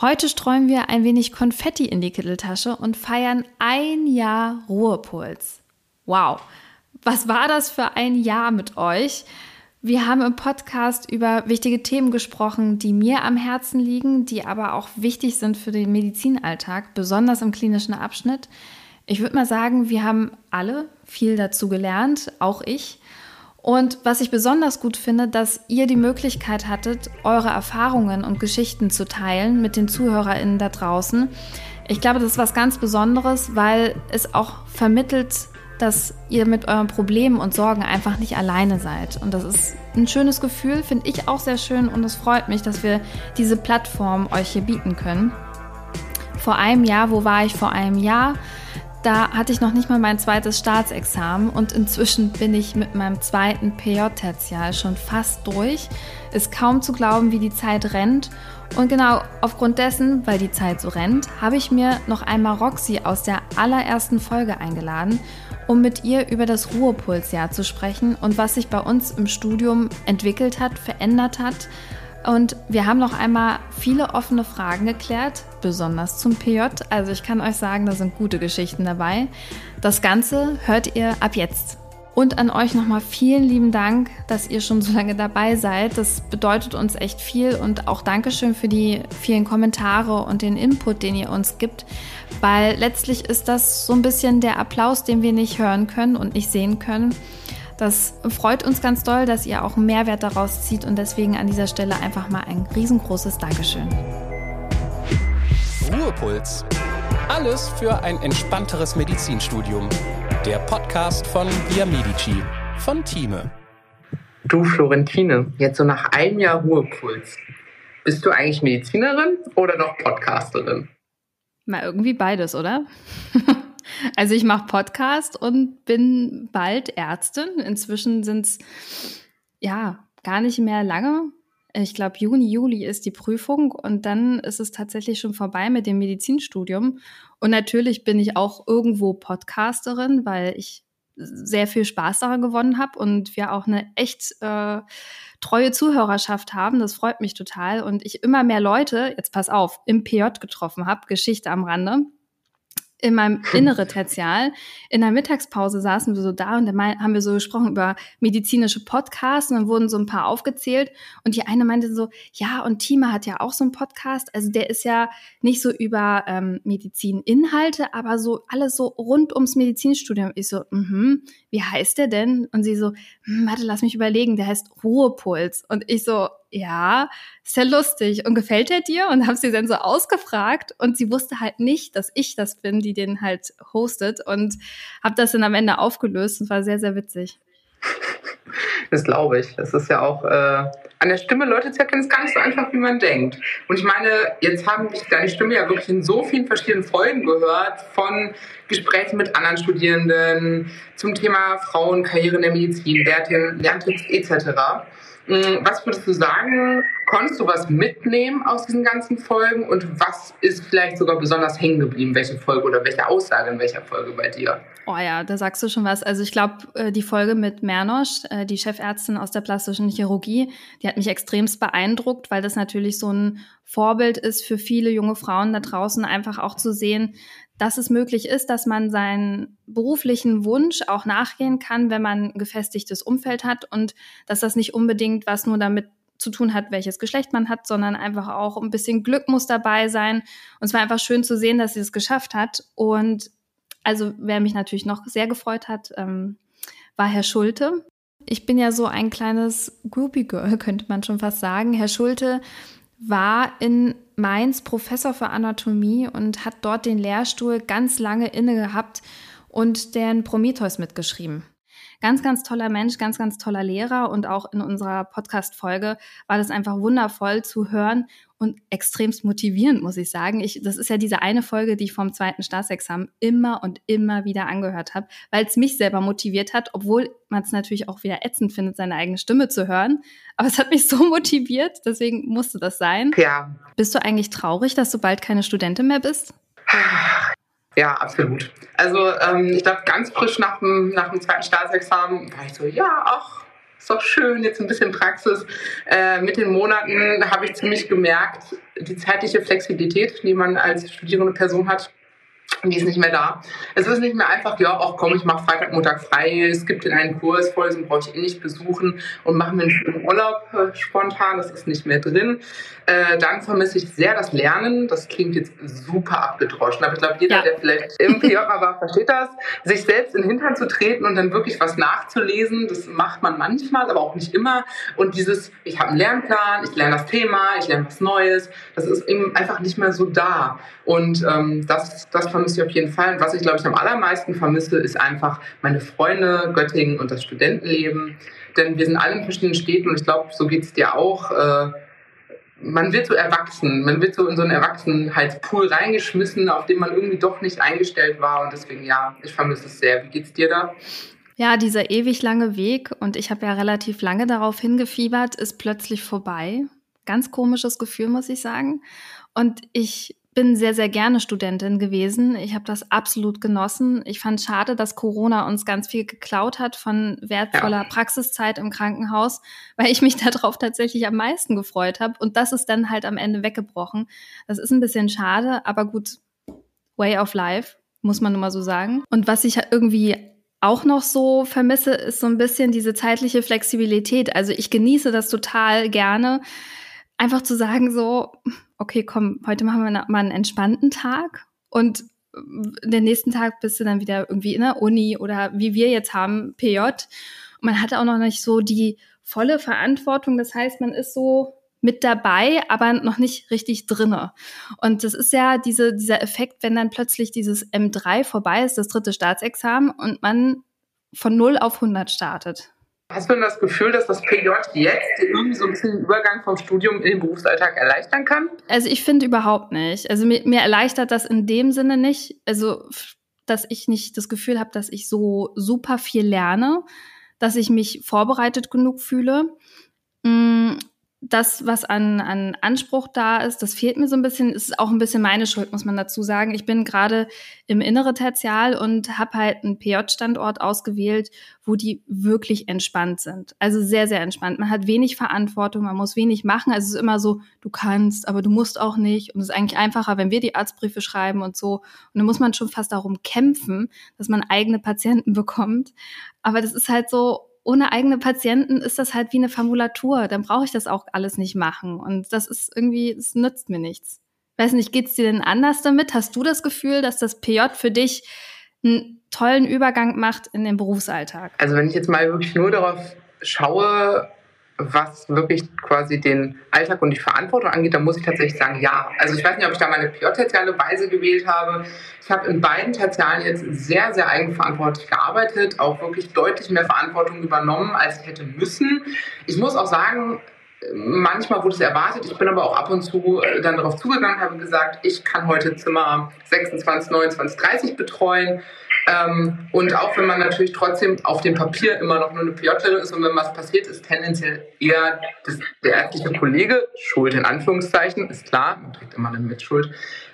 Heute streuen wir ein wenig Konfetti in die Kitteltasche und feiern ein Jahr Ruhepuls. Wow, was war das für ein Jahr mit euch? Wir haben im Podcast über wichtige Themen gesprochen, die mir am Herzen liegen, die aber auch wichtig sind für den Medizinalltag, besonders im klinischen Abschnitt. Ich würde mal sagen, wir haben alle viel dazu gelernt, auch ich. Und was ich besonders gut finde, dass ihr die Möglichkeit hattet, eure Erfahrungen und Geschichten zu teilen mit den ZuhörerInnen da draußen. Ich glaube, das ist was ganz Besonderes, weil es auch vermittelt, dass ihr mit euren Problemen und Sorgen einfach nicht alleine seid. Und das ist ein schönes Gefühl, finde ich auch sehr schön und es freut mich, dass wir diese Plattform euch hier bieten können. Vor einem Jahr, wo war ich vor einem Jahr? Da hatte ich noch nicht mal mein zweites Staatsexamen und inzwischen bin ich mit meinem zweiten PJ-Tertial schon fast durch. Ist kaum zu glauben, wie die Zeit rennt. Und genau aufgrund dessen, weil die Zeit so rennt, habe ich mir noch einmal Roxy aus der allerersten Folge eingeladen um mit ihr über das Ruhepulsjahr zu sprechen und was sich bei uns im Studium entwickelt hat, verändert hat. Und wir haben noch einmal viele offene Fragen geklärt, besonders zum PJ. Also ich kann euch sagen, da sind gute Geschichten dabei. Das Ganze hört ihr ab jetzt. Und an euch nochmal vielen lieben Dank, dass ihr schon so lange dabei seid. Das bedeutet uns echt viel und auch Dankeschön für die vielen Kommentare und den Input, den ihr uns gibt, weil letztlich ist das so ein bisschen der Applaus, den wir nicht hören können und nicht sehen können. Das freut uns ganz doll, dass ihr auch Mehrwert daraus zieht und deswegen an dieser Stelle einfach mal ein riesengroßes Dankeschön. Ruhepuls. Alles für ein entspannteres Medizinstudium. Der Podcast von Via Medici von Thieme. Du Florentine, jetzt so nach einem Jahr Ruhepuls. Bist du eigentlich Medizinerin oder noch Podcasterin? Mal irgendwie beides, oder? also ich mache Podcast und bin bald Ärztin. Inzwischen sind es ja gar nicht mehr lange. Ich glaube, Juni, Juli ist die Prüfung und dann ist es tatsächlich schon vorbei mit dem Medizinstudium. Und natürlich bin ich auch irgendwo Podcasterin, weil ich sehr viel Spaß daran gewonnen habe und wir auch eine echt äh, treue Zuhörerschaft haben. Das freut mich total. Und ich immer mehr Leute, jetzt pass auf, im PJ getroffen habe, Geschichte am Rande, in meinem innere Tertial. In der Mittagspause saßen wir so da und dann haben wir so gesprochen über medizinische Podcasts und dann wurden so ein paar aufgezählt und die eine meinte so, ja und Tima hat ja auch so einen Podcast, also der ist ja nicht so über ähm, Medizininhalte, aber so alles so rund ums Medizinstudium. Ich so, mhm, wie heißt der denn? Und sie so, hm, warte, lass mich überlegen, der heißt Ruhepuls. Und ich so, ja, ist ja lustig. Und gefällt er dir? Und habe sie dann so ausgefragt. Und sie wusste halt nicht, dass ich das bin, die den halt hostet. Und habe das dann am Ende aufgelöst. Und war sehr, sehr witzig. Das glaube ich. Es ist ja auch äh, an der Stimme Leute zu erkennen, ist gar nicht so einfach, wie man denkt. Und ich meine, jetzt haben ich deine Stimme ja wirklich in so vielen verschiedenen Folgen gehört, von Gesprächen mit anderen Studierenden zum Thema Frauen, Karriere in der Medizin, Lerntipps etc. Mm, was würdest du sagen, konntest du was mitnehmen aus diesen ganzen Folgen und was ist vielleicht sogar besonders hängen geblieben, welche Folge oder welche Aussage in welcher Folge bei dir? Oh ja, da sagst du schon was. Also ich glaube, äh, die Folge mit Mernosch, äh, die Chefärztin aus der plastischen Chirurgie, die hat mich extremst beeindruckt, weil das natürlich so ein Vorbild ist für viele junge Frauen da draußen, einfach auch zu sehen, dass es möglich ist, dass man seinen beruflichen Wunsch auch nachgehen kann, wenn man ein gefestigtes Umfeld hat und dass das nicht unbedingt was nur damit zu tun hat, welches Geschlecht man hat, sondern einfach auch ein bisschen Glück muss dabei sein. Und es war einfach schön zu sehen, dass sie es geschafft hat. Und also wer mich natürlich noch sehr gefreut hat, ähm, war Herr Schulte. Ich bin ja so ein kleines Groupie Girl, könnte man schon fast sagen. Herr Schulte war in Mainz Professor für Anatomie und hat dort den Lehrstuhl ganz lange inne gehabt und den Prometheus mitgeschrieben. Ganz, ganz toller Mensch, ganz, ganz toller Lehrer und auch in unserer Podcast-Folge war das einfach wundervoll zu hören und extremst motivierend, muss ich sagen. Ich, das ist ja diese eine Folge, die ich vom zweiten Staatsexamen immer und immer wieder angehört habe, weil es mich selber motiviert hat, obwohl man es natürlich auch wieder ätzend findet, seine eigene Stimme zu hören. Aber es hat mich so motiviert, deswegen musste das sein. Ja. Bist du eigentlich traurig, dass du bald keine Studentin mehr bist? Ja, absolut. Also ähm, ich glaube, ganz frisch nach dem, nach dem zweiten Staatsexamen war ich so, ja, ach, ist doch schön, jetzt ein bisschen Praxis. Äh, mit den Monaten habe ich ziemlich gemerkt, die zeitliche Flexibilität, die man als studierende Person hat, die ist nicht mehr da. Es ist nicht mehr einfach, ja, auch komm, ich mache Freitag, Montag frei, es gibt den einen Kurs, Vorlesung brauche ich eh nicht besuchen und machen wir einen schönen Urlaub äh, spontan, das ist nicht mehr drin. Äh, dann vermisse ich sehr das Lernen, das klingt jetzt super abgedroschen, aber ich glaube, jeder, ja. der vielleicht im PJ war, versteht das. Sich selbst in den Hintern zu treten und dann wirklich was nachzulesen, das macht man manchmal, aber auch nicht immer. Und dieses, ich habe einen Lernplan, ich lerne das Thema, ich lerne was Neues, das ist eben einfach nicht mehr so da. Und ähm, das, das vermisse ich auf jeden Fall. Und was ich, glaube ich, am allermeisten vermisse, ist einfach meine Freunde, Göttingen und das Studentenleben. Denn wir sind alle in verschiedenen Städten und ich glaube, so geht es dir auch. Äh, man wird so erwachsen, man wird so in so einen Erwachsenheitspool reingeschmissen, auf den man irgendwie doch nicht eingestellt war. Und deswegen, ja, ich vermisse es sehr. Wie geht's dir da? Ja, dieser ewig lange Weg, und ich habe ja relativ lange darauf hingefiebert, ist plötzlich vorbei. Ganz komisches Gefühl, muss ich sagen. Und ich bin sehr, sehr gerne Studentin gewesen. Ich habe das absolut genossen. Ich fand schade, dass Corona uns ganz viel geklaut hat von wertvoller ja. Praxiszeit im Krankenhaus, weil ich mich darauf tatsächlich am meisten gefreut habe. Und das ist dann halt am Ende weggebrochen. Das ist ein bisschen schade, aber gut, way of life, muss man nun mal so sagen. Und was ich irgendwie auch noch so vermisse, ist so ein bisschen diese zeitliche Flexibilität. Also ich genieße das total gerne, einfach zu sagen so, okay, komm, heute machen wir mal einen entspannten Tag und den nächsten Tag bist du dann wieder irgendwie in der Uni oder wie wir jetzt haben, PJ. Man hat auch noch nicht so die volle Verantwortung. Das heißt, man ist so mit dabei, aber noch nicht richtig drinne. Und das ist ja diese, dieser Effekt, wenn dann plötzlich dieses M3 vorbei ist, das dritte Staatsexamen, und man von 0 auf 100 startet. Hast du denn das Gefühl, dass das PJ jetzt irgendwie so ein bisschen den Übergang vom Studium in den Berufsalltag erleichtern kann? Also ich finde überhaupt nicht. Also mir, mir erleichtert das in dem Sinne nicht. Also dass ich nicht das Gefühl habe, dass ich so super viel lerne, dass ich mich vorbereitet genug fühle. Das, was an, an Anspruch da ist, das fehlt mir so ein bisschen. Ist auch ein bisschen meine Schuld, muss man dazu sagen. Ich bin gerade im innere Tertial und habe halt einen PJ-Standort ausgewählt, wo die wirklich entspannt sind. Also sehr, sehr entspannt. Man hat wenig Verantwortung, man muss wenig machen. Also es ist immer so, du kannst, aber du musst auch nicht. Und es ist eigentlich einfacher, wenn wir die Arztbriefe schreiben und so. Und dann muss man schon fast darum kämpfen, dass man eigene Patienten bekommt. Aber das ist halt so, ohne eigene Patienten ist das halt wie eine Formulatur. Dann brauche ich das auch alles nicht machen. Und das ist irgendwie, es nützt mir nichts. Weiß nicht, geht's dir denn anders damit? Hast du das Gefühl, dass das PJ für dich einen tollen Übergang macht in den Berufsalltag? Also wenn ich jetzt mal wirklich nur darauf schaue, was wirklich quasi den Alltag und die Verantwortung angeht, dann muss ich tatsächlich sagen, ja. Also ich weiß nicht, ob ich da meine priortertiale Weise gewählt habe. Ich habe in beiden Tertialen jetzt sehr, sehr eigenverantwortlich gearbeitet, auch wirklich deutlich mehr Verantwortung übernommen, als ich hätte müssen. Ich muss auch sagen, manchmal wurde es erwartet. Ich bin aber auch ab und zu dann darauf zugegangen, habe gesagt, ich kann heute Zimmer 26, 29, 30 betreuen. Ähm, und auch wenn man natürlich trotzdem auf dem Papier immer noch nur eine PJ-Stelle ist und wenn was passiert, ist tendenziell eher das, der ärztliche Kollege schuld, in Anführungszeichen, ist klar, man trägt immer eine Mitschuld.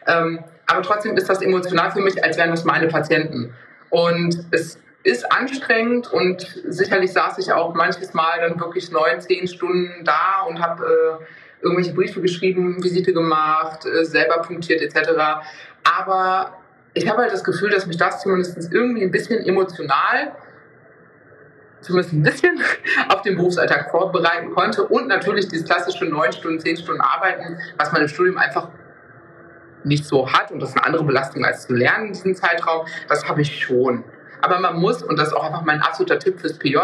Ähm, aber trotzdem ist das emotional für mich, als wären das meine Patienten. Und es ist anstrengend und sicherlich saß ich auch manches Mal dann wirklich neun, zehn Stunden da und habe äh, irgendwelche Briefe geschrieben, Visite gemacht, äh, selber punktiert etc. Aber ich habe halt das Gefühl, dass mich das zumindest irgendwie ein bisschen emotional, zumindest ein bisschen, auf den Berufsalltag vorbereiten konnte und natürlich dieses klassische neun Stunden, zehn Stunden Arbeiten, was man im Studium einfach nicht so hat und das ist eine andere Belastung als zu lernen in diesem Zeitraum, das habe ich schon. Aber man muss, und das ist auch einfach mein absoluter Tipp fürs PJ,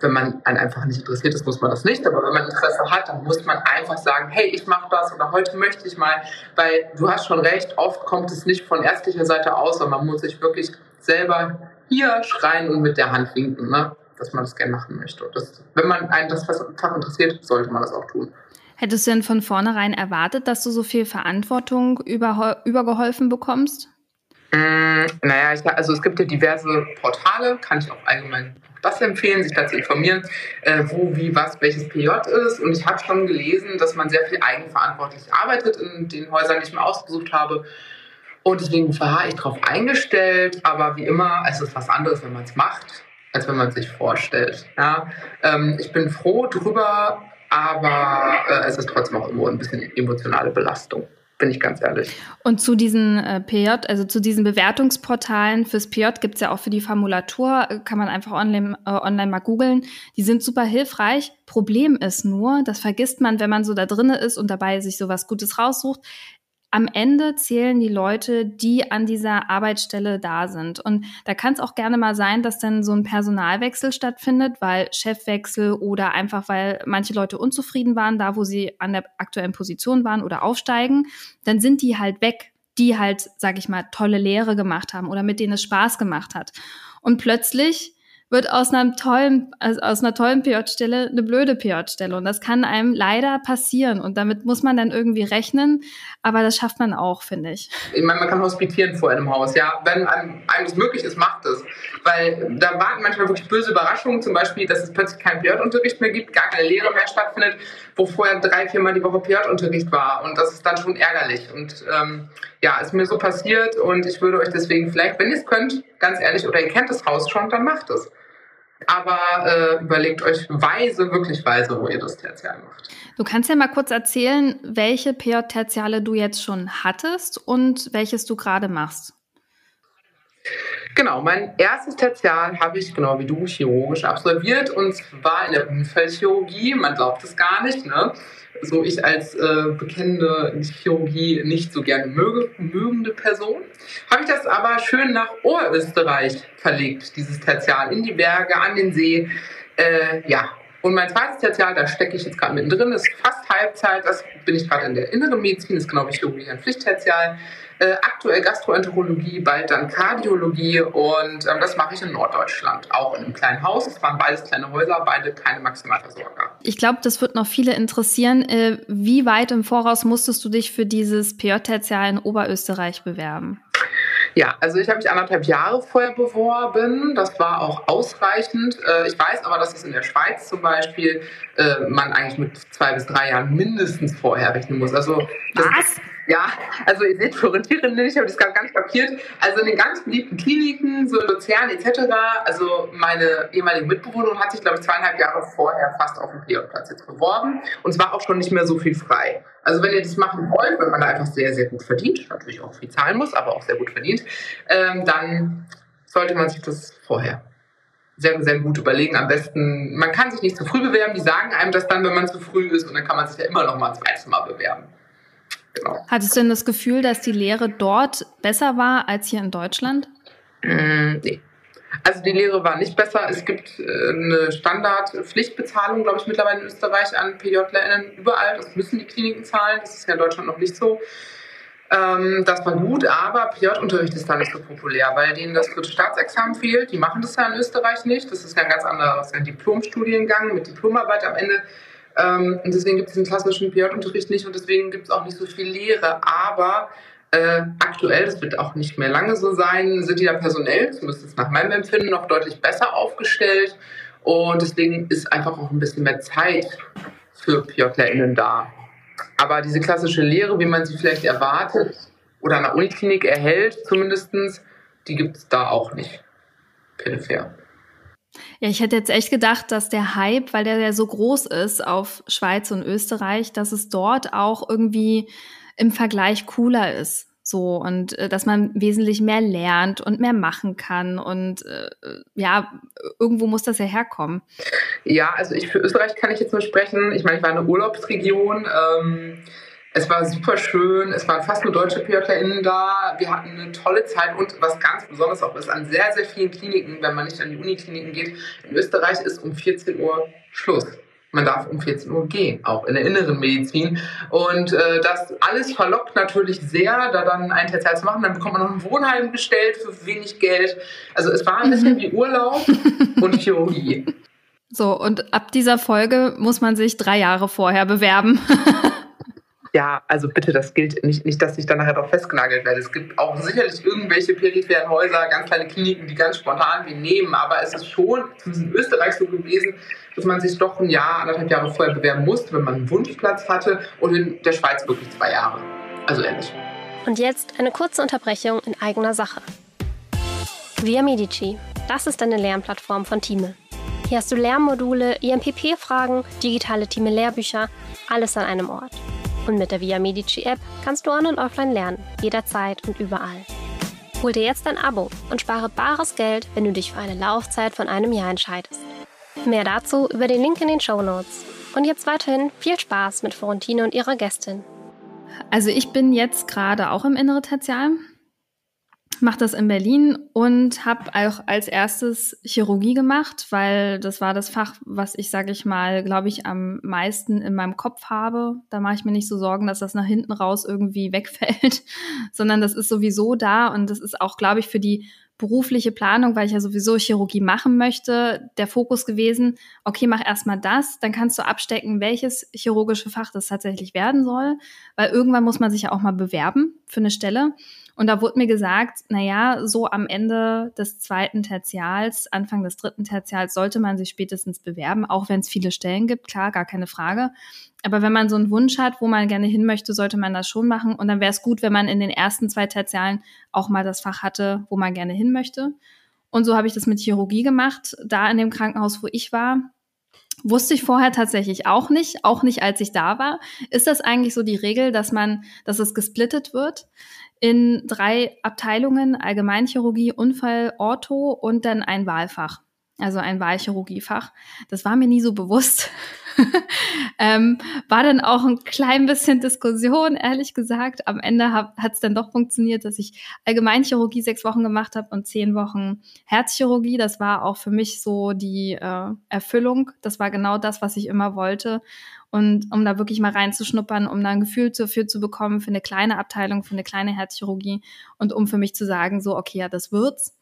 wenn man einen einfach nicht interessiert ist, muss man das nicht. Aber wenn man Interesse hat, dann muss man einfach sagen, hey, ich mache das oder heute möchte ich mal. Weil du hast schon recht, oft kommt es nicht von ärztlicher Seite aus, sondern man muss sich wirklich selber hier schreien und mit der Hand winken, ne? dass man das gerne machen möchte. Das, wenn man einen das Fach interessiert, sollte man das auch tun. Hättest du denn von vornherein erwartet, dass du so viel Verantwortung über, übergeholfen bekommst? Mm, naja, ich, also es gibt ja diverse Portale, kann ich auch allgemein das empfehlen, sich dazu informieren, äh, wo, wie, was, welches PJ ist. Und ich habe schon gelesen, dass man sehr viel eigenverantwortlich arbeitet in den Häusern, die ich mir ausgesucht habe. Und deswegen war ich darauf eingestellt, aber wie immer, es ist was anderes, wenn man es macht. als wenn man sich vorstellt. Ja? Ähm, ich bin froh drüber, aber äh, es ist trotzdem auch immer ein bisschen emotionale Belastung bin ich ganz ehrlich. Und zu diesen äh, PJ, also zu diesen Bewertungsportalen fürs PJ gibt es ja auch für die Formulatur, äh, kann man einfach online, äh, online mal googeln. Die sind super hilfreich. Problem ist nur, das vergisst man, wenn man so da drinne ist und dabei sich sowas Gutes raussucht am Ende zählen die Leute, die an dieser Arbeitsstelle da sind. Und da kann es auch gerne mal sein, dass dann so ein Personalwechsel stattfindet, weil Chefwechsel oder einfach weil manche Leute unzufrieden waren, da wo sie an der aktuellen Position waren oder aufsteigen, dann sind die halt weg, die halt, sag ich mal, tolle Lehre gemacht haben oder mit denen es Spaß gemacht hat. Und plötzlich wird aus einem tollen, also aus einer tollen PJ-Stelle eine blöde PJ-Stelle. Und das kann einem leider passieren. Und damit muss man dann irgendwie rechnen. Aber das schafft man auch, finde ich. Ich meine, man kann hospitieren vor einem Haus, ja. Wenn einem, einem das möglich ist, macht es. Weil da warten manchmal wirklich böse Überraschungen. Zum Beispiel, dass es plötzlich keinen PJ-Unterricht mehr gibt, gar keine Lehre mehr stattfindet, wo vorher drei, viermal die Woche PJ-Unterricht war. Und das ist dann schon ärgerlich. Und ähm, ja, ist mir so passiert. Und ich würde euch deswegen vielleicht, wenn ihr es könnt, ganz ehrlich, oder ihr kennt das Haus schon, dann macht es aber äh, überlegt euch weise, wirklich weise, wo ihr das Tertial macht. Du kannst ja mal kurz erzählen, welche PJ-Tertiale du jetzt schon hattest und welches du gerade machst. Genau, mein erstes Tertial habe ich, genau wie du, chirurgisch absolviert und zwar in der Unfallchirurgie. Man glaubt es gar nicht, ne? so ich als äh, bekennende Chirurgie nicht so gerne möge, mögende Person, habe ich das aber schön nach Oberösterreich verlegt, dieses Tertial, in die Berge, an den See. Äh, ja, und mein zweites Tertial, da stecke ich jetzt gerade mittendrin, ist fast Halbzeit, das bin ich gerade in der inneren Medizin, ist genau wie Chirurgie ein Pflichttertial. Äh, aktuell Gastroenterologie, bald dann Kardiologie und ähm, das mache ich in Norddeutschland, auch in einem kleinen Haus. Es waren beides kleine Häuser, beide keine Maximalversorger. Ich glaube, das wird noch viele interessieren. Äh, wie weit im Voraus musstest du dich für dieses PJ-Tertial in Oberösterreich bewerben? Ja, also ich habe mich anderthalb Jahre vorher beworben. Das war auch ausreichend. Äh, ich weiß aber, dass es in der Schweiz zum Beispiel äh, man eigentlich mit zwei bis drei Jahren mindestens vorher rechnen muss. Also Was? Ja, also ihr seht Florentierin nicht, ich habe das gar nicht kapiert. Also in den ganz beliebten Kliniken, so Luzern etc., also meine ehemalige Mitbewohnerin hat sich, glaube ich, zweieinhalb Jahre vorher fast auf den PJ-Platz jetzt beworben und es war auch schon nicht mehr so viel frei. Also wenn ihr das machen wollt, wenn man da einfach sehr, sehr gut verdient, natürlich auch viel zahlen muss, aber auch sehr gut verdient, ähm, dann sollte man sich das vorher sehr, sehr gut überlegen. Am besten, man kann sich nicht zu früh bewerben, die sagen einem das dann, wenn man zu früh ist und dann kann man sich ja immer noch mal ein zweites Mal bewerben. Genau. Hattest du denn das Gefühl, dass die Lehre dort besser war als hier in Deutschland? Mm, nee. Also die Lehre war nicht besser. Es gibt äh, eine Standardpflichtbezahlung, glaube ich, mittlerweile in Österreich an PJlerInnen überall. Das müssen die Kliniken zahlen. Das ist ja in Deutschland noch nicht so. Ähm, das war gut, aber PJ-Unterricht ist da nicht so populär, weil denen das dritte Staatsexamen fehlt. Die machen das ja in Österreich nicht. Das ist ja ein ganz anderes ein Diplomstudiengang mit Diplomarbeit am Ende. Ähm, und deswegen gibt es den klassischen PJ-Unterricht nicht und deswegen gibt es auch nicht so viel Lehre. Aber äh, aktuell, das wird auch nicht mehr lange so sein, sind die da personell, zumindest nach meinem Empfinden, noch deutlich besser aufgestellt. Und deswegen ist einfach auch ein bisschen mehr Zeit für PJlerInnen da. Aber diese klassische Lehre, wie man sie vielleicht erwartet oder an der Uniklinik erhält, zumindest, die gibt es da auch nicht. Peripher. Ja, ich hätte jetzt echt gedacht, dass der Hype, weil der ja so groß ist auf Schweiz und Österreich, dass es dort auch irgendwie im Vergleich cooler ist. So, und äh, dass man wesentlich mehr lernt und mehr machen kann. Und äh, ja, irgendwo muss das ja herkommen. Ja, also ich für Österreich kann ich jetzt nur sprechen. Ich meine, ich war eine Urlaubsregion. Ähm es war super schön, es waren fast nur deutsche PJlerInnen da. Wir hatten eine tolle Zeit und was ganz besonders auch ist, an sehr, sehr vielen Kliniken, wenn man nicht an die Unikliniken geht, in Österreich ist um 14 Uhr Schluss. Man darf um 14 Uhr gehen, auch in der inneren Medizin. Und äh, das alles verlockt natürlich sehr, da dann ein Tertial zu machen. Dann bekommt man noch ein Wohnheim gestellt für wenig Geld. Also es war ein bisschen wie Urlaub und Chirurgie. So, und ab dieser Folge muss man sich drei Jahre vorher bewerben. Ja, also bitte, das gilt nicht, nicht, dass ich dann nachher doch festgenagelt werde. Es gibt auch sicherlich irgendwelche peripheren Häuser, ganz kleine Kliniken, die ganz spontan wie nehmen, aber es ist schon in Österreich so gewesen, dass man sich doch ein Jahr, anderthalb Jahre vorher bewerben musste, wenn man einen Wunschplatz hatte und in der Schweiz wirklich zwei Jahre. Also ähnlich. Und jetzt eine kurze Unterbrechung in eigener Sache. Via Medici Das ist deine Lernplattform von Thieme. Hier hast du Lernmodule, IMPP-Fragen, digitale Thieme-Lehrbücher, alles an einem Ort. Und mit der Via Medici App kannst du on- und offline lernen, jederzeit und überall. Hol dir jetzt ein Abo und spare bares Geld, wenn du dich für eine Laufzeit von einem Jahr entscheidest. Mehr dazu über den Link in den Show Notes. Und jetzt weiterhin viel Spaß mit Florentine und ihrer Gästin. Also ich bin jetzt gerade auch im Innere Tertial, mache das in Berlin und habe auch als erstes Chirurgie gemacht, weil das war das Fach, was ich, sage ich mal, glaube ich, am meisten in meinem Kopf habe. Da mache ich mir nicht so Sorgen, dass das nach hinten raus irgendwie wegfällt, sondern das ist sowieso da und das ist auch, glaube ich, für die berufliche Planung, weil ich ja sowieso Chirurgie machen möchte, der Fokus gewesen, okay, mach erstmal das, dann kannst du abstecken, welches chirurgische Fach das tatsächlich werden soll, weil irgendwann muss man sich ja auch mal bewerben für eine Stelle. Und da wurde mir gesagt, na ja, so am Ende des zweiten Tertials, Anfang des dritten Tertials sollte man sich spätestens bewerben, auch wenn es viele Stellen gibt, klar, gar keine Frage. Aber wenn man so einen Wunsch hat, wo man gerne hin möchte, sollte man das schon machen. Und dann wäre es gut, wenn man in den ersten zwei Tertialen auch mal das Fach hatte, wo man gerne hin möchte. Und so habe ich das mit Chirurgie gemacht. Da in dem Krankenhaus, wo ich war, wusste ich vorher tatsächlich auch nicht, auch nicht als ich da war. Ist das eigentlich so die Regel, dass man, dass es gesplittet wird? in drei Abteilungen, Allgemeinchirurgie, Unfall, Ortho und dann ein Wahlfach, also ein Wahlchirurgiefach. Das war mir nie so bewusst. ähm, war dann auch ein klein bisschen Diskussion, ehrlich gesagt. Am Ende hat es dann doch funktioniert, dass ich Allgemeinchirurgie sechs Wochen gemacht habe und zehn Wochen Herzchirurgie. Das war auch für mich so die äh, Erfüllung. Das war genau das, was ich immer wollte. Und um da wirklich mal reinzuschnuppern, um da ein Gefühl dafür zu bekommen für eine kleine Abteilung, für eine kleine Herzchirurgie und um für mich zu sagen, so, okay, ja, das wird's.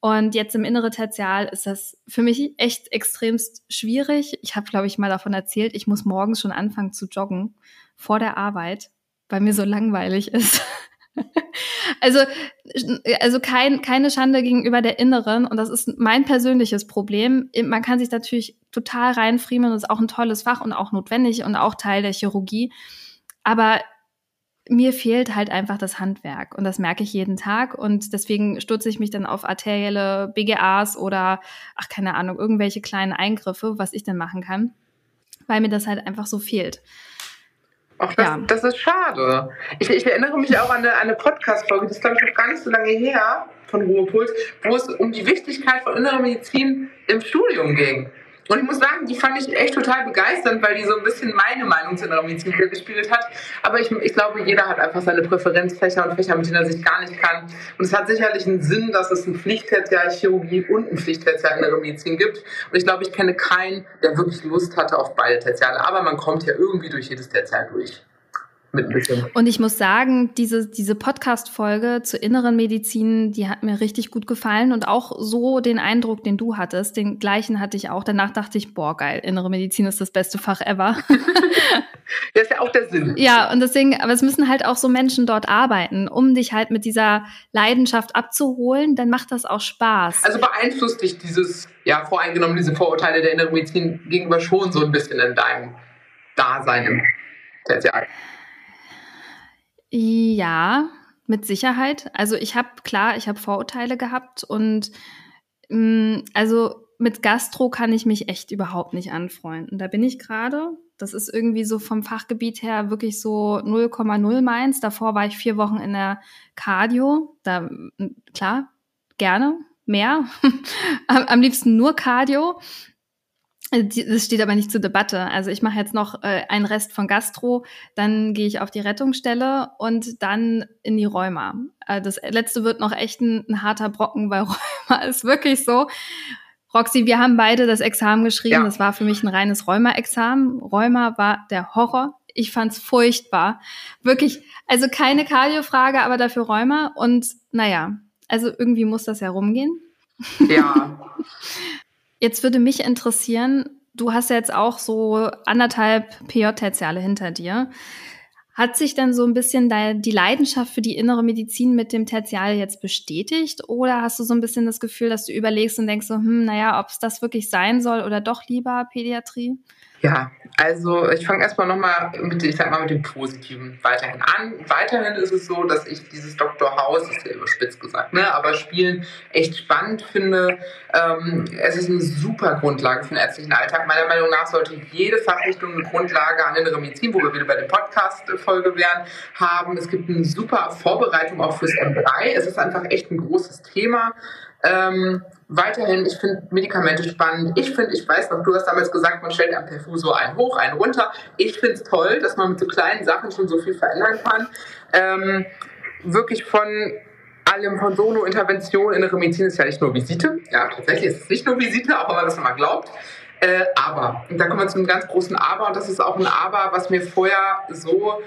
Und jetzt im innere Tertial ist das für mich echt extremst schwierig. Ich habe, glaube ich, mal davon erzählt, ich muss morgens schon anfangen zu joggen vor der Arbeit, weil mir so langweilig ist. also, also kein, keine Schande gegenüber der Inneren. Und das ist mein persönliches Problem. Man kann sich natürlich total reinfriemeln. Das ist auch ein tolles Fach und auch notwendig und auch Teil der Chirurgie. Aber mir fehlt halt einfach das Handwerk und das merke ich jeden Tag und deswegen stürze ich mich dann auf arterielle BGAs oder ach keine Ahnung, irgendwelche kleinen Eingriffe, was ich denn machen kann, weil mir das halt einfach so fehlt. Ach, das, ja. das ist schade. Ich, ich, erinnere mich auch an eine, eine Podcast-Folge, das ist glaube ich noch gar nicht so lange her, von Ruhepuls, wo es um die Wichtigkeit von innerer Medizin im Studium ging. Und ich muss sagen, die fand ich echt total begeisternd, weil die so ein bisschen meine Meinung zu einer Medizin gespiegelt hat. Aber ich, ich glaube, jeder hat einfach seine Präferenzfächer und Fächer, mit denen er sich gar nicht kann. Und es hat sicherlich einen Sinn, dass es ein Pflichttertial Chirurgie und ein Pflichttertial Innere Medizin gibt. Und ich glaube, ich kenne keinen, der wirklich Lust hatte auf beide Tertiale. Aber man kommt ja irgendwie durch jedes Tertial durch Und ich muss sagen, diese, diese Podcast-Folge zur inneren Medizin, die hat mir richtig gut gefallen und auch so den Eindruck, den du hattest, den gleichen hatte ich auch. Danach dachte ich, boah, geil, innere Medizin ist das beste Fach ever. das ist ja auch der Sinn. Ja, und deswegen, aber es müssen halt auch so Menschen dort arbeiten, um dich halt mit dieser Leidenschaft abzuholen, dann macht das auch Spaß. Also beeinflusst dich dieses, ja, voreingenommen, diese Vorurteile der inneren Medizin gegenüber schon so ein bisschen in deinem Dasein im Tertial. Ja, mit Sicherheit. Also ich habe klar, ich habe Vorurteile gehabt und mh, mm, also mit Gastro kann ich mich echt überhaupt nicht anfreunden. Da bin ich gerade. Das ist irgendwie so vom Fachgebiet her wirklich so 0,0 meins. Davor war ich vier Wochen in der Cardio. Da, klar, gerne, mehr. Am liebsten nur Cardio. Also das steht aber nicht zur Debatte. Also ich mache jetzt noch äh, einen Rest von Gastro, dann gehe ich auf die Rettungsstelle und dann in die Rheuma. Äh, das letzte wird noch echt ein, ein, harter Brocken, weil Rheuma ist wirklich so. Roxy, wir haben beide das Examen geschrieben. Ja. Das war für mich ein reines Rheuma-Examen. Rheuma war der Horror. Ich fand's furchtbar. Wirklich, also keine Cardio-Frage, aber dafür Rheuma. Und naja, also irgendwie muss das ja rumgehen. Ja. Jetzt würde mich interessieren, du hast ja jetzt auch so anderthalb PJ-Tertiale hinter dir. Hat sich dann so ein bisschen die Leidenschaft für die innere Medizin mit dem Tertial jetzt bestätigt? Oder hast du so ein bisschen das Gefühl, dass du überlegst und denkst so, hm, naja, ob es das wirklich sein soll oder doch lieber Pädiatrie? Ja, also ich fange erstmal nochmal mit, ich sag mal, mit dem Positiven weiterhin an. Weiterhin ist es so, dass ich dieses Dr. House, ist ja überspitzt gesagt, ne, aber Spielen echt spannend finde. Ähm, es ist eine super Grundlage für den ärztlichen Alltag. Meiner Meinung nach sollte jede Fachrichtung eine Grundlage an innere Medizin, wo wir wieder bei der Podcast-Folge wären, haben. Es gibt eine super Vorbereitung auch fürs M3. Es ist einfach echt ein großes Thema. Ähm, weiterhin, ich finde Medikamente spannend. Ich finde, ich weiß noch, du hast damals gesagt, man stellt am Perfus so einen hoch, einen runter. Ich finde es toll, dass man mit so kleinen Sachen schon so viel verändern kann. Ähm, wirklich von allem von Sono-Intervention, innere Medizin ist ja nicht nur Visite. Ja, tatsächlich ist es nicht nur Visite, auch wenn man das immer glaubt. Äh, aber, und da kommen wir zu einem ganz großen Aber, und das ist auch ein Aber, was mir vorher so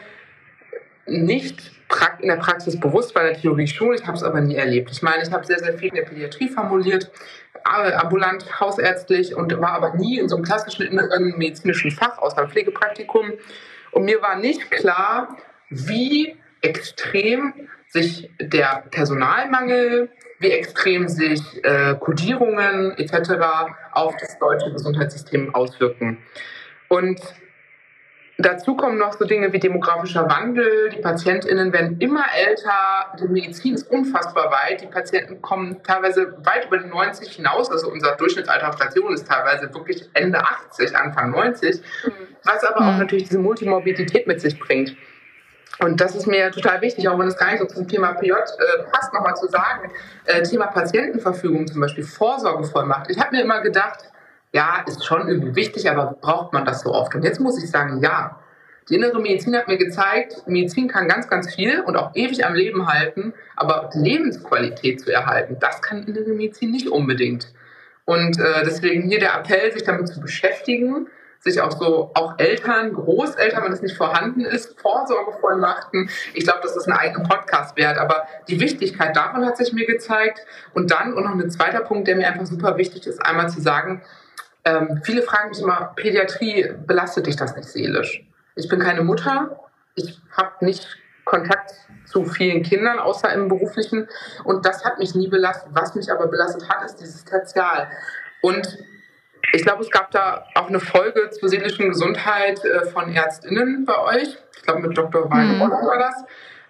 nicht in der Praxis bewusst, bei der Theorie schon, ich habe es aber nie erlebt. Ich meine, ich habe sehr, sehr viel in der Pädiatrie formuliert, ambulant, hausärztlich und war aber nie in so einem klassischen inneren medizinischen Fach, außer Pflegepraktikum. Und mir war nicht klar, wie extrem sich der Personalmangel, wie extrem sich äh, Kodierungen etc. auf das deutsche Gesundheitssystem auswirken. Und Dazu kommen noch so Dinge wie demografischer Wandel. Die PatientInnen werden immer älter. Die Medizin ist unfassbar weit. Die Patienten kommen teilweise weit über die 90 hinaus. Also unser Durchschnittsalter auf Station ist teilweise wirklich Ende 80, Anfang 90. Was aber auch mhm. natürlich diese Multimorbidität mit sich bringt. Und das ist mir total wichtig, auch wenn es gar nicht so zum Thema PJ äh, passt, nochmal zu sagen. Äh, Thema Patientenverfügung zum Beispiel, Vorsorgevollmacht. Ich habe mir immer gedacht, ja, ist schon irgendwie wichtig, aber braucht man das so oft? Und jetzt muss ich sagen, ja. Die innere Medizin hat mir gezeigt, Medizin kann ganz, ganz viel und auch ewig am Leben halten, aber Lebensqualität zu erhalten, das kann innere Medizin nicht unbedingt. Und äh, deswegen hier der Appell, sich damit zu beschäftigen, sich auch so, auch Eltern, Großeltern, wenn es nicht vorhanden ist, Vorsorgevollmachten. Ich glaube, das ist ein eigener Podcast wert, aber die Wichtigkeit davon hat sich mir gezeigt. Und dann, und noch ein zweiter Punkt, der mir einfach super wichtig ist, einmal zu sagen, ähm, viele fragen mich immer, Pädiatrie, belastet dich das nicht seelisch? Ich bin keine Mutter, ich habe nicht Kontakt zu vielen Kindern, außer im beruflichen. Und das hat mich nie belastet. Was mich aber belastet hat, ist dieses Tertial. Und ich glaube, es gab da auch eine Folge zur seelischen Gesundheit äh, von ÄrztInnen bei euch. Ich glaube, mit Dr. Weinrock mhm. war das.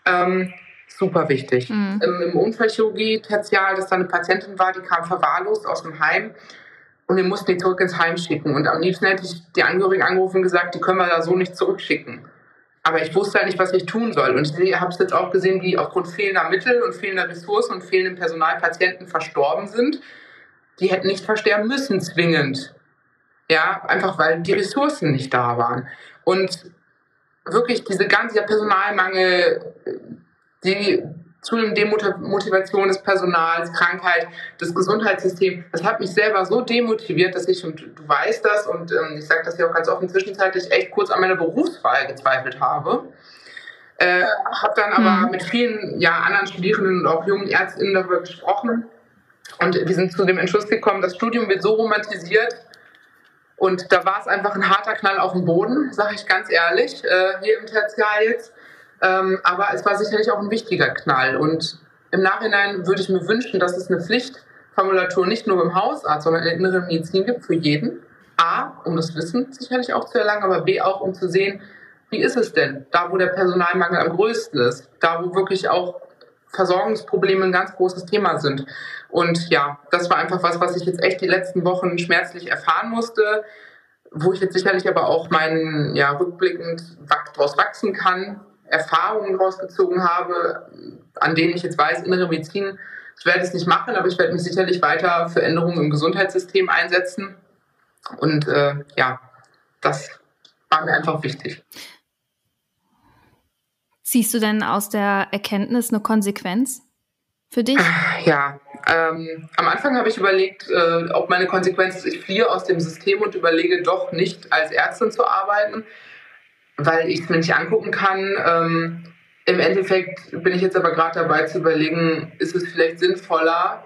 Ähm, super wichtig. Mhm. Im, Im Unfallchirurgie Tertial, dass da eine Patientin war, die kam verwahrlost aus dem Heim und wir mussten die zurück ins Heim schicken. Und am liebsten hätte ich die Angehörigen angerufen und gesagt, die können wir da so nicht zurückschicken. Aber ich wusste halt nicht, was ich tun soll. Und ich habe es jetzt auch gesehen, wie aufgrund fehlender Mittel und fehlender Ressourcen und fehlendem Personal Patienten verstorben sind. Die hätten nicht versterben müssen, zwingend. Ja, einfach weil die Ressourcen nicht da waren. Und wirklich diese ganze Personalmangel, die zunehmende Demotivation des Personals, Krankheit, das Gesundheitssystem. Das hat mich selber so demotiviert, dass ich, und du weißt das, und ähm, ich sage das ja auch ganz offen, zwischenzeitlich echt kurz an meiner Berufswahl gezweifelt habe. Äh, habe dann aber mhm. mit vielen ja, anderen Studierenden und auch jungen Ärztinnen darüber gesprochen. Und wir sind zu dem Entschluss gekommen, das Studium wird so romantisiert. Und da war es einfach ein harter Knall auf dem Boden, sage ich ganz ehrlich, äh, hier im Tertial jetzt ähm, aber es war sicherlich auch ein wichtiger Knall. Und im Nachhinein würde ich mir wünschen, dass es eine Pflichtformulatur nicht nur beim Hausarzt, sondern in der inneren Medizin gibt für jeden. A, um das Wissen sicherlich auch zu erlangen, aber B, auch um zu sehen, wie ist es denn, da wo der Personalmangel am größten ist, da wo wirklich auch Versorgungsprobleme ein ganz großes Thema sind. Und ja, das war einfach was, was ich jetzt echt die letzten Wochen schmerzlich erfahren musste, wo ich jetzt sicherlich aber auch meinen, ja, rückblickend daraus wachsen kann, Erfahrungen rausgezogen habe, an denen ich jetzt weiß, innere Medizin, ich werde es nicht machen, aber ich werde mich sicherlich weiter für Änderungen im Gesundheitssystem einsetzen. Und äh, ja, das war mir einfach wichtig. Siehst du denn aus der Erkenntnis eine Konsequenz für dich? Ja, ähm, am Anfang habe ich überlegt, äh, ob meine Konsequenz ist, ich fliehe aus dem System und überlege doch nicht als Ärztin zu arbeiten weil ich es mir nicht angucken kann. Ähm, Im Endeffekt bin ich jetzt aber gerade dabei zu überlegen, ist es vielleicht sinnvoller,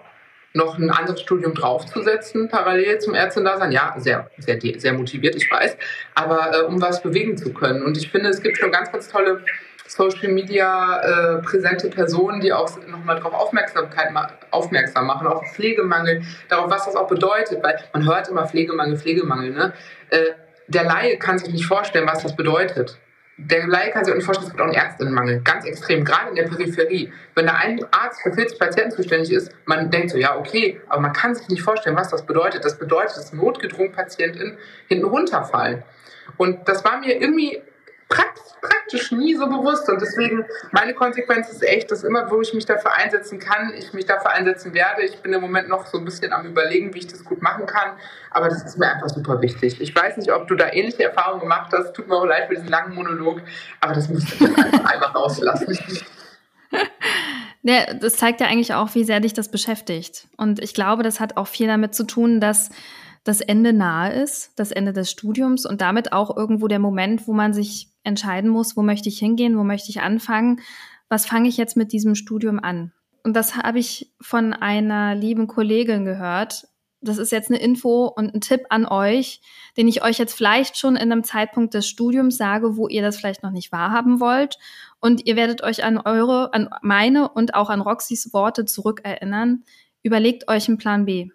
noch ein anderes Studium draufzusetzen, parallel zum Ärztendasein. Ja, sehr, sehr, sehr motiviert, ich weiß, aber äh, um was bewegen zu können. Und ich finde, es gibt schon ganz, ganz tolle Social Media äh, präsente Personen, die auch nochmal darauf Aufmerksamkeit ma aufmerksam machen, auf Pflegemangel, darauf, was das auch bedeutet, weil man hört immer Pflegemangel, Pflegemangel. Ne? Äh, der Laie kann sich nicht vorstellen, was das bedeutet. Der Laie kann sich auch nicht vorstellen, es gibt auch einen Ärztinnenmangel. Ganz extrem, gerade in der Peripherie. Wenn da ein Arzt für 40 Patienten zuständig ist, man denkt so, ja, okay, aber man kann sich nicht vorstellen, was das bedeutet. Das bedeutet, dass notgedrungen Patienten hinten runterfallen. Und das war mir irgendwie praktisch nie so bewusst. Und deswegen, meine Konsequenz ist echt, dass immer, wo ich mich dafür einsetzen kann, ich mich dafür einsetzen werde. Ich bin im Moment noch so ein bisschen am Überlegen, wie ich das gut machen kann. Aber das ist mir einfach super wichtig. Ich weiß nicht, ob du da ähnliche Erfahrungen gemacht hast. Tut mir auch leid für diesen langen Monolog. Aber das muss ich einfach rauslassen. Ja, das zeigt ja eigentlich auch, wie sehr dich das beschäftigt. Und ich glaube, das hat auch viel damit zu tun, dass das Ende nahe ist, das Ende des Studiums und damit auch irgendwo der Moment, wo man sich entscheiden muss, wo möchte ich hingehen, wo möchte ich anfangen, was fange ich jetzt mit diesem Studium an. Und das habe ich von einer lieben Kollegin gehört. Das ist jetzt eine Info und ein Tipp an euch, den ich euch jetzt vielleicht schon in einem Zeitpunkt des Studiums sage, wo ihr das vielleicht noch nicht wahrhaben wollt. Und ihr werdet euch an eure, an meine und auch an Roxys Worte zurückerinnern. Überlegt euch einen Plan B.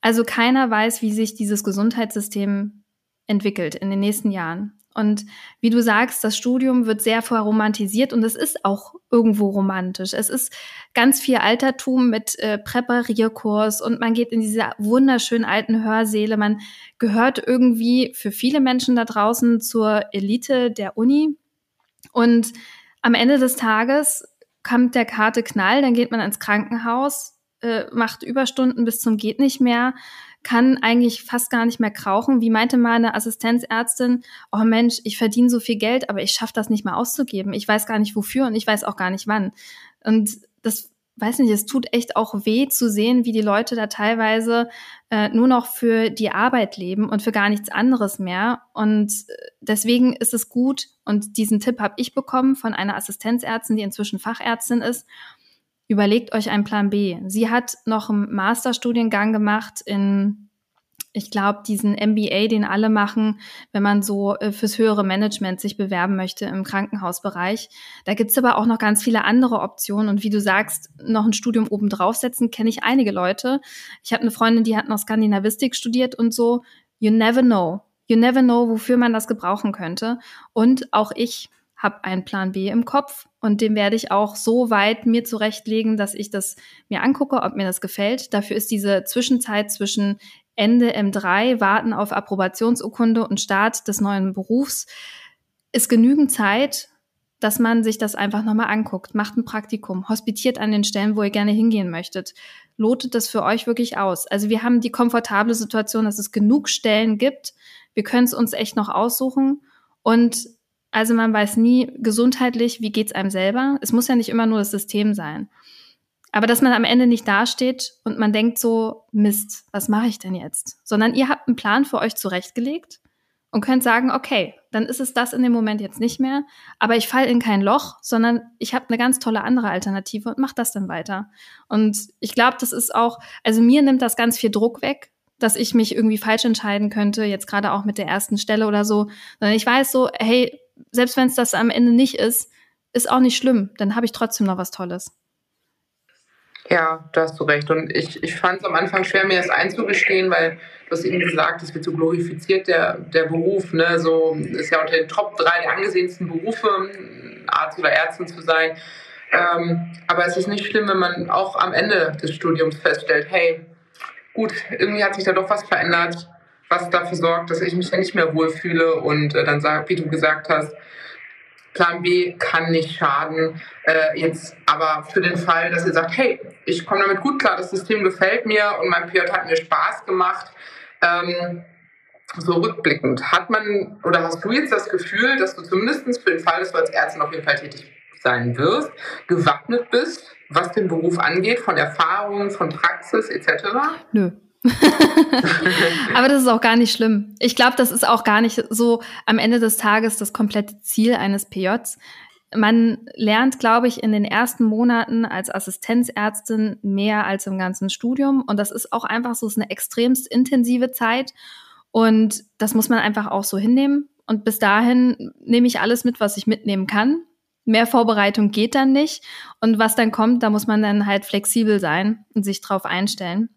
Also keiner weiß, wie sich dieses Gesundheitssystem entwickelt in den nächsten Jahren. Und wie du sagst, das Studium wird sehr verromantisiert und es ist auch irgendwo romantisch. Es ist ganz viel Altertum mit äh, Präparierkurs und man geht in diese wunderschönen alten Hörsäle. Man gehört irgendwie für viele Menschen da draußen zur Elite der Uni. Und am Ende des Tages kommt der Karte Knall, dann geht man ins Krankenhaus, äh, macht Überstunden bis zum geht nicht mehr, kann eigentlich fast gar nicht mehr krauchen. Wie meinte meine Assistenzärztin, oh Mensch, ich verdiene so viel Geld, aber ich schaffe das nicht mehr auszugeben. Ich weiß gar nicht wofür und ich weiß auch gar nicht wann. Und das weiß nicht, es tut echt auch weh zu sehen, wie die Leute da teilweise äh, nur noch für die Arbeit leben und für gar nichts anderes mehr. Und äh, deswegen ist es gut, und diesen Tipp habe ich bekommen von einer Assistenzärztin, die inzwischen Fachärztin ist, überlegt euch einen Plan B. Sie hat noch einen Masterstudiengang gemacht in, ich glaube, diesen MBA, den alle machen, wenn man so äh, fürs höhere Management sich bewerben möchte im Krankenhausbereich. Da gibt's aber auch noch ganz viele andere Optionen. Und wie du sagst, noch ein Studium oben draufsetzen, kenne ich einige Leute. Ich habe eine Freundin, die hat noch Skandinavistik studiert und so. You never know. You never know, wofür man das gebrauchen könnte. Und auch ich habe einen Plan B im Kopf und den werde ich auch so weit mir zurechtlegen, dass ich das mir angucke, ob mir das gefällt. Dafür ist diese Zwischenzeit zwischen Ende M3, Warten auf Approbationsurkunde und Start des neuen Berufs, ist genügend Zeit, dass man sich das einfach nochmal anguckt, macht ein Praktikum, hospitiert an den Stellen, wo ihr gerne hingehen möchtet. Lotet das für euch wirklich aus. Also wir haben die komfortable Situation, dass es genug Stellen gibt. Wir können es uns echt noch aussuchen. Und also man weiß nie gesundheitlich, wie geht's einem selber. Es muss ja nicht immer nur das System sein. Aber dass man am Ende nicht dasteht und man denkt so, Mist, was mache ich denn jetzt? Sondern ihr habt einen Plan für euch zurechtgelegt und könnt sagen, okay, dann ist es das in dem Moment jetzt nicht mehr, aber ich falle in kein Loch, sondern ich habe eine ganz tolle andere Alternative und mache das dann weiter. Und ich glaube, das ist auch, also mir nimmt das ganz viel Druck weg, dass ich mich irgendwie falsch entscheiden könnte, jetzt gerade auch mit der ersten Stelle oder so, sondern ich weiß so, hey, selbst wenn es das am Ende nicht ist, ist auch nicht schlimm. Dann habe ich trotzdem noch was Tolles. Ja, da hast du recht. Und ich, ich fand es am Anfang schwer, mir das einzugestehen, weil du hast eben gesagt, es wird so glorifiziert, der, der Beruf. Ne? So ist ja unter den Top 3 der angesehensten Berufe, Arzt oder Ärztin zu sein. Ähm, aber es ist nicht schlimm, wenn man auch am Ende des Studiums feststellt, hey, gut, irgendwie hat sich da doch was verändert was dafür sorgt, dass ich mich ja nicht mehr wohlfühle und äh, dann sagt, wie du gesagt hast, Plan B kann nicht schaden. Äh, jetzt aber für den Fall, dass ihr sagt, hey, ich komme damit gut klar, das System gefällt mir und mein PJ hat mir Spaß gemacht. Ähm, so rückblickend, hat man oder hast du jetzt das Gefühl, dass du zumindest für den Fall, dass du als Ärztin auf jeden Fall tätig sein wirst, gewappnet bist, was den Beruf angeht, von Erfahrung, von Praxis etc.? Nö. Aber das ist auch gar nicht schlimm. Ich glaube, das ist auch gar nicht so am Ende des Tages das komplette Ziel eines PJs. Man lernt, glaube ich, in den ersten Monaten als Assistenzärztin mehr als im ganzen Studium. Und das ist auch einfach so, ist eine extremst intensive Zeit. Und das muss man einfach auch so hinnehmen. Und bis dahin nehme ich alles mit, was ich mitnehmen kann. Mehr Vorbereitung geht dann nicht. Und was dann kommt, da muss man dann halt flexibel sein und sich drauf einstellen.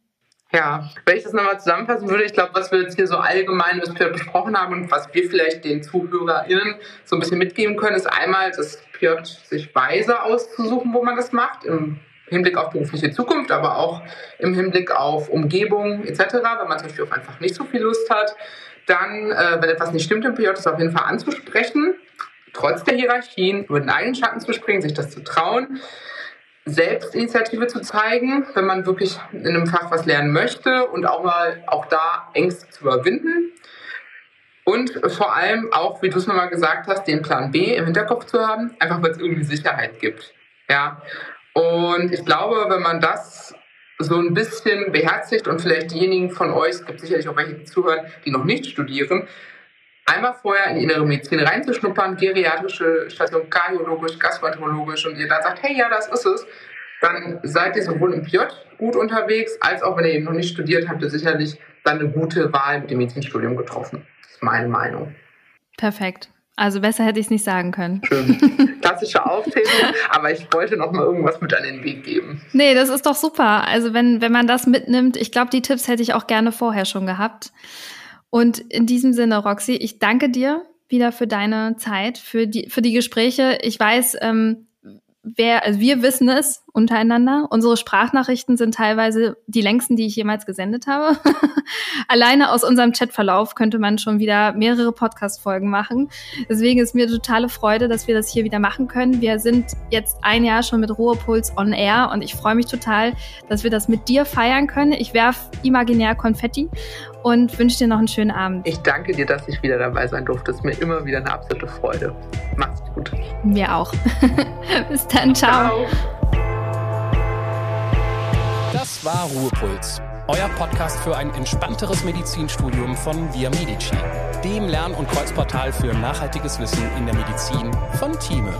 Ja, wenn ich das nochmal zusammenfassen würde, ich glaube, was wir jetzt hier so allgemein besprochen haben und was wir vielleicht den ZuhörerInnen so ein bisschen mitgeben können, ist einmal, dass Piotr sich weise auszusuchen, wo man das macht, im Hinblick auf berufliche Zukunft, aber auch im Hinblick auf Umgebung etc., wenn man zum Beispiel auf einfach nicht so viel Lust hat. Dann, äh, wenn etwas nicht stimmt im PJ, ist auf jeden Fall anzusprechen, trotz der Hierarchien, über den eigenen Schatten zu springen, sich das zu trauen. Selbstinitiative zu zeigen, wenn man wirklich in einem Fach was lernen möchte und auch mal auch da Ängste zu überwinden. Und vor allem auch, wie du es nochmal gesagt hast, den Plan B im Hinterkopf zu haben, einfach weil es irgendwie Sicherheit gibt. Ja. Und ich glaube, wenn man das so ein bisschen beherzigt und vielleicht diejenigen von euch, es gibt sicherlich auch welche, die zuhören, die noch nicht studieren, einmal vorher in die innere Medizin reinzuschnuppern, geriatrische Station, kardiologisch, gastroenterologisch und ihr dann sagt, hey, ja, das ist es, dann seid ihr sowohl im PJ gut unterwegs, als auch wenn ihr eben noch nicht studiert, habt ihr sicherlich dann eine gute Wahl mit dem Medizinstudium getroffen. Das ist meine Meinung. Perfekt. Also besser hätte ich es nicht sagen können. Schön. Klassische Aufzählung, aber ich wollte noch mal irgendwas mit an den Weg geben. Nee, das ist doch super. Also wenn, wenn man das mitnimmt, ich glaube, die Tipps hätte ich auch gerne vorher schon gehabt. Und in diesem Sinne, Roxy, ich danke dir wieder für deine Zeit, für die, für die Gespräche. Ich weiß, ähm, wer, also wir wissen es untereinander. Unsere Sprachnachrichten sind teilweise die längsten, die ich jemals gesendet habe. Alleine aus unserem Chatverlauf könnte man schon wieder mehrere Podcast-Folgen machen. Deswegen ist mir totale Freude, dass wir das hier wieder machen können. Wir sind jetzt ein Jahr schon mit Ruhepuls on air und ich freue mich total, dass wir das mit dir feiern können. Ich werf imaginär Konfetti und wünsche dir noch einen schönen Abend. Ich danke dir, dass ich wieder dabei sein durfte. Es ist mir immer wieder eine absolute Freude. Mach's gut. Mir auch. Bis dann. Ciao. ciao. Das war Ruhepuls. Euer Podcast für ein entspannteres Medizinstudium von Via Medici, dem Lern- und Kreuzportal für nachhaltiges Wissen in der Medizin von Thieme.